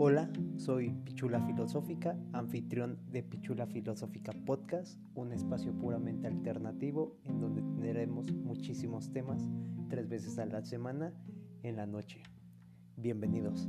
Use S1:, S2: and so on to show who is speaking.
S1: Hola, soy Pichula Filosófica, anfitrión de Pichula Filosófica Podcast, un espacio puramente alternativo en donde tendremos muchísimos temas tres veces a la semana en la noche. Bienvenidos.